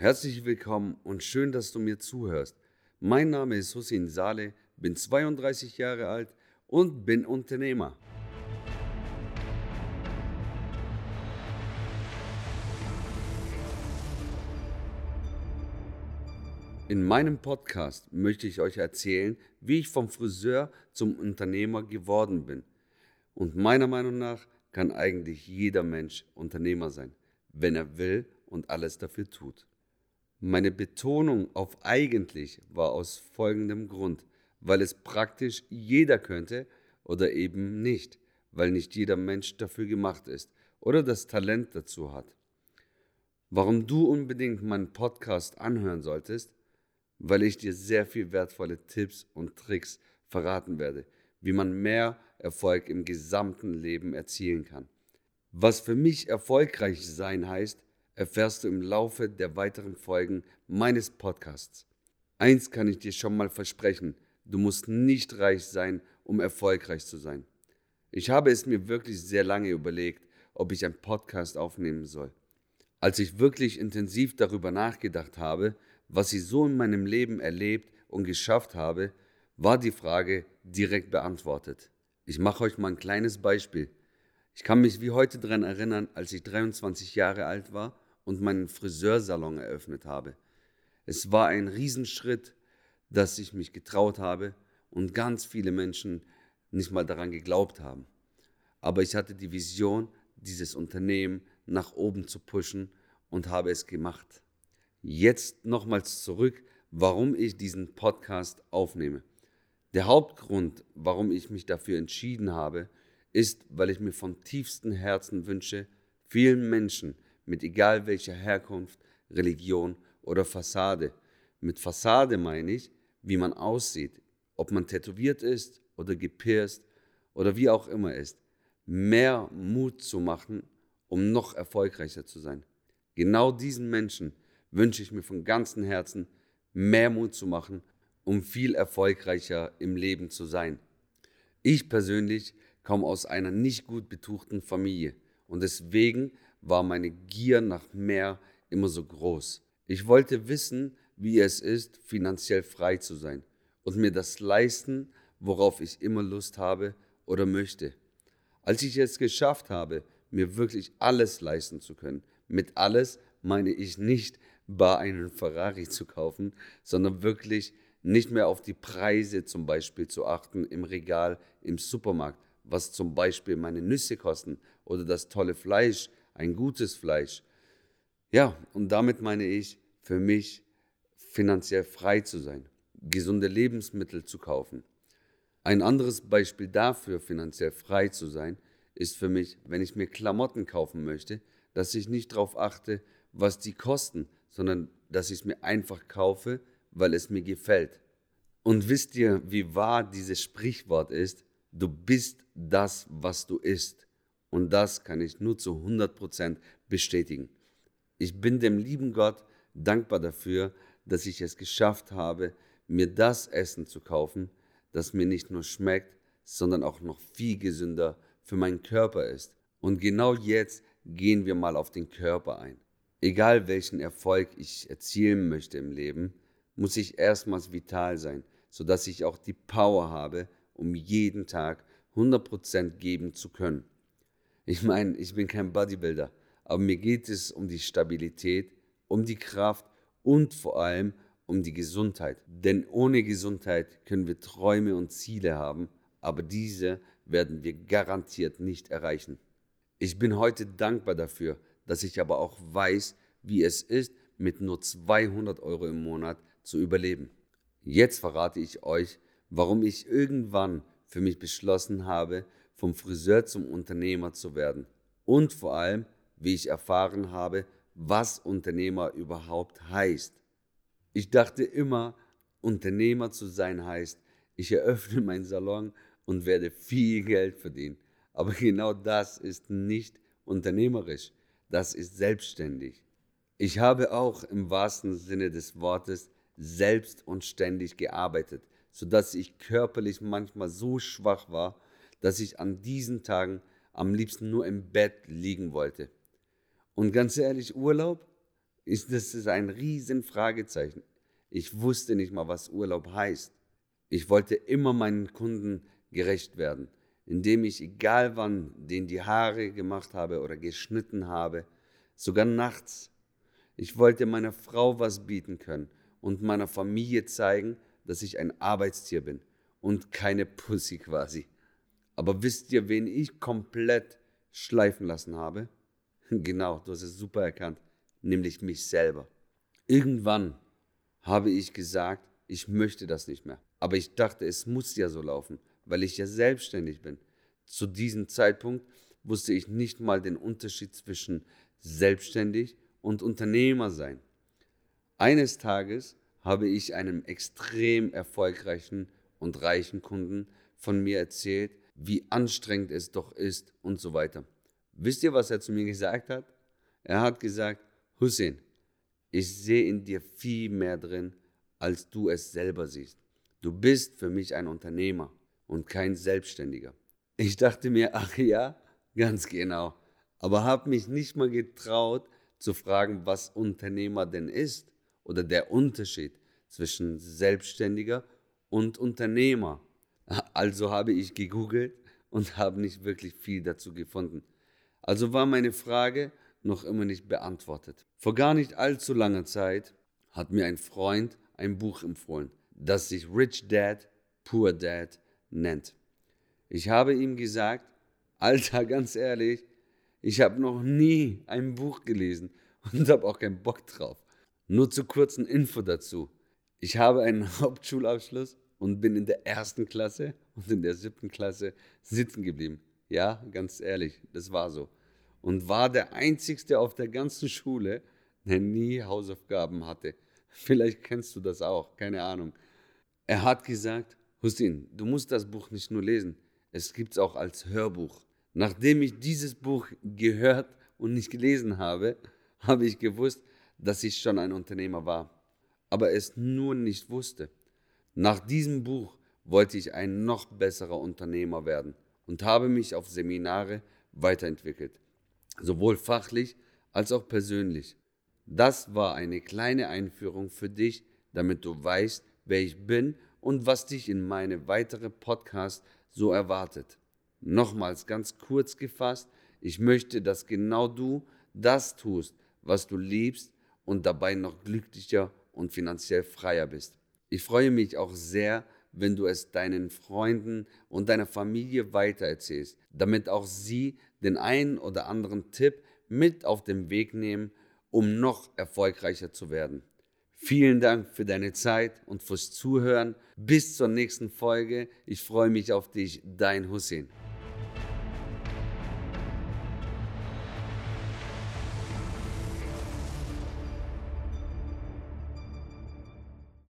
Herzlich willkommen und schön, dass du mir zuhörst. Mein Name ist Hussein Saleh, bin 32 Jahre alt und bin Unternehmer. In meinem Podcast möchte ich euch erzählen, wie ich vom Friseur zum Unternehmer geworden bin. Und meiner Meinung nach kann eigentlich jeder Mensch Unternehmer sein, wenn er will und alles dafür tut. Meine Betonung auf eigentlich war aus folgendem Grund, weil es praktisch jeder könnte oder eben nicht, weil nicht jeder Mensch dafür gemacht ist oder das Talent dazu hat. Warum du unbedingt meinen Podcast anhören solltest, weil ich dir sehr viel wertvolle Tipps und Tricks verraten werde, wie man mehr Erfolg im gesamten Leben erzielen kann. Was für mich erfolgreich sein heißt, erfährst du im Laufe der weiteren Folgen meines Podcasts. Eins kann ich dir schon mal versprechen, du musst nicht reich sein, um erfolgreich zu sein. Ich habe es mir wirklich sehr lange überlegt, ob ich einen Podcast aufnehmen soll. Als ich wirklich intensiv darüber nachgedacht habe, was ich so in meinem Leben erlebt und geschafft habe, war die Frage direkt beantwortet. Ich mache euch mal ein kleines Beispiel. Ich kann mich wie heute daran erinnern, als ich 23 Jahre alt war und meinen Friseursalon eröffnet habe. Es war ein Riesenschritt, dass ich mich getraut habe und ganz viele Menschen nicht mal daran geglaubt haben. Aber ich hatte die Vision, dieses Unternehmen nach oben zu pushen und habe es gemacht. Jetzt nochmals zurück, warum ich diesen Podcast aufnehme. Der Hauptgrund, warum ich mich dafür entschieden habe, ist, weil ich mir von tiefstem Herzen wünsche, vielen Menschen mit egal welcher Herkunft, Religion oder Fassade, mit Fassade meine ich, wie man aussieht, ob man tätowiert ist oder gepierst oder wie auch immer ist, mehr Mut zu machen, um noch erfolgreicher zu sein. Genau diesen Menschen wünsche ich mir von ganzem Herzen, mehr Mut zu machen, um viel erfolgreicher im Leben zu sein. Ich persönlich komme aus einer nicht gut betuchten Familie und deswegen war meine Gier nach mehr immer so groß. Ich wollte wissen, wie es ist, finanziell frei zu sein und mir das leisten, worauf ich immer Lust habe oder möchte. Als ich es geschafft habe, mir wirklich alles leisten zu können, mit alles meine ich nicht bar einen Ferrari zu kaufen, sondern wirklich nicht mehr auf die Preise zum Beispiel zu achten im Regal im Supermarkt, was zum Beispiel meine Nüsse kosten oder das tolle Fleisch, ein gutes Fleisch. Ja, und damit meine ich für mich finanziell frei zu sein, gesunde Lebensmittel zu kaufen. Ein anderes Beispiel dafür, finanziell frei zu sein, ist für mich, wenn ich mir Klamotten kaufen möchte, dass ich nicht darauf achte, was die kosten, sondern dass ich es mir einfach kaufe, weil es mir gefällt. Und wisst ihr, wie wahr dieses Sprichwort ist? Du bist das, was du isst. Und das kann ich nur zu 100% bestätigen. Ich bin dem lieben Gott dankbar dafür, dass ich es geschafft habe, mir das Essen zu kaufen, das mir nicht nur schmeckt, sondern auch noch viel gesünder für meinen Körper ist. Und genau jetzt gehen wir mal auf den Körper ein egal welchen Erfolg ich erzielen möchte im Leben, muss ich erstmals vital sein, sodass ich auch die Power habe, um jeden Tag 100% geben zu können. Ich meine, ich bin kein Bodybuilder, aber mir geht es um die Stabilität, um die Kraft und vor allem um die Gesundheit. Denn ohne Gesundheit können wir Träume und Ziele haben, aber diese werden wir garantiert nicht erreichen. Ich bin heute dankbar dafür, dass ich aber auch weiß, wie es ist, mit nur 200 Euro im Monat zu überleben. Jetzt verrate ich euch, warum ich irgendwann für mich beschlossen habe, vom Friseur zum Unternehmer zu werden. Und vor allem, wie ich erfahren habe, was Unternehmer überhaupt heißt. Ich dachte immer, Unternehmer zu sein heißt, ich eröffne meinen Salon und werde viel Geld verdienen. Aber genau das ist nicht unternehmerisch das ist selbstständig. Ich habe auch im wahrsten Sinne des Wortes selbst und ständig gearbeitet, sodass ich körperlich manchmal so schwach war, dass ich an diesen Tagen am liebsten nur im Bett liegen wollte. Und ganz ehrlich, Urlaub? ist, das ist ein riesen Fragezeichen. Ich wusste nicht mal, was Urlaub heißt. Ich wollte immer meinen Kunden gerecht werden, indem ich, egal wann, denen die Haare gemacht habe oder geschnitten habe, sogar nachts. Ich wollte meiner Frau was bieten können und meiner Familie zeigen, dass ich ein Arbeitstier bin und keine Pussy quasi. Aber wisst ihr, wen ich komplett schleifen lassen habe? Genau, du hast es super erkannt, nämlich mich selber. Irgendwann habe ich gesagt, ich möchte das nicht mehr. Aber ich dachte, es muss ja so laufen, weil ich ja selbstständig bin. Zu diesem Zeitpunkt wusste ich nicht mal den Unterschied zwischen selbstständig und Unternehmer sein. Eines Tages habe ich einem extrem erfolgreichen und reichen Kunden von mir erzählt, wie anstrengend es doch ist und so weiter. Wisst ihr, was er zu mir gesagt hat? Er hat gesagt, Hussein, ich sehe in dir viel mehr drin, als du es selber siehst. Du bist für mich ein Unternehmer und kein Selbstständiger. Ich dachte mir, ach ja, ganz genau, aber habe mich nicht mal getraut zu fragen, was Unternehmer denn ist oder der Unterschied zwischen Selbstständiger und Unternehmer. Also habe ich gegoogelt und habe nicht wirklich viel dazu gefunden. Also war meine Frage noch immer nicht beantwortet. Vor gar nicht allzu langer Zeit hat mir ein Freund ein Buch empfohlen, das sich Rich Dad, Poor Dad nennt. Ich habe ihm gesagt, Alter, ganz ehrlich, ich habe noch nie ein Buch gelesen und habe auch keinen Bock drauf. Nur zu kurzen Info dazu. Ich habe einen Hauptschulabschluss und bin in der ersten Klasse und in der siebten Klasse sitzen geblieben. Ja, ganz ehrlich, das war so. Und war der Einzigste auf der ganzen Schule, der nie Hausaufgaben hatte. Vielleicht kennst du das auch, keine Ahnung. Er hat gesagt, Hussein, du musst das Buch nicht nur lesen, es gibt es auch als Hörbuch. Nachdem ich dieses Buch gehört und nicht gelesen habe, habe ich gewusst, dass ich schon ein Unternehmer war, aber es nur nicht wusste. Nach diesem Buch wollte ich ein noch besserer Unternehmer werden und habe mich auf Seminare weiterentwickelt, sowohl fachlich als auch persönlich. Das war eine kleine Einführung für dich, damit du weißt, wer ich bin und was dich in meine weitere Podcast so erwartet. Nochmals ganz kurz gefasst, ich möchte, dass genau du das tust, was du liebst und dabei noch glücklicher und finanziell freier bist. Ich freue mich auch sehr, wenn du es deinen Freunden und deiner Familie weitererzählst, damit auch sie den einen oder anderen Tipp mit auf den Weg nehmen, um noch erfolgreicher zu werden. Vielen Dank für deine Zeit und fürs Zuhören. Bis zur nächsten Folge. Ich freue mich auf dich, dein Hussein.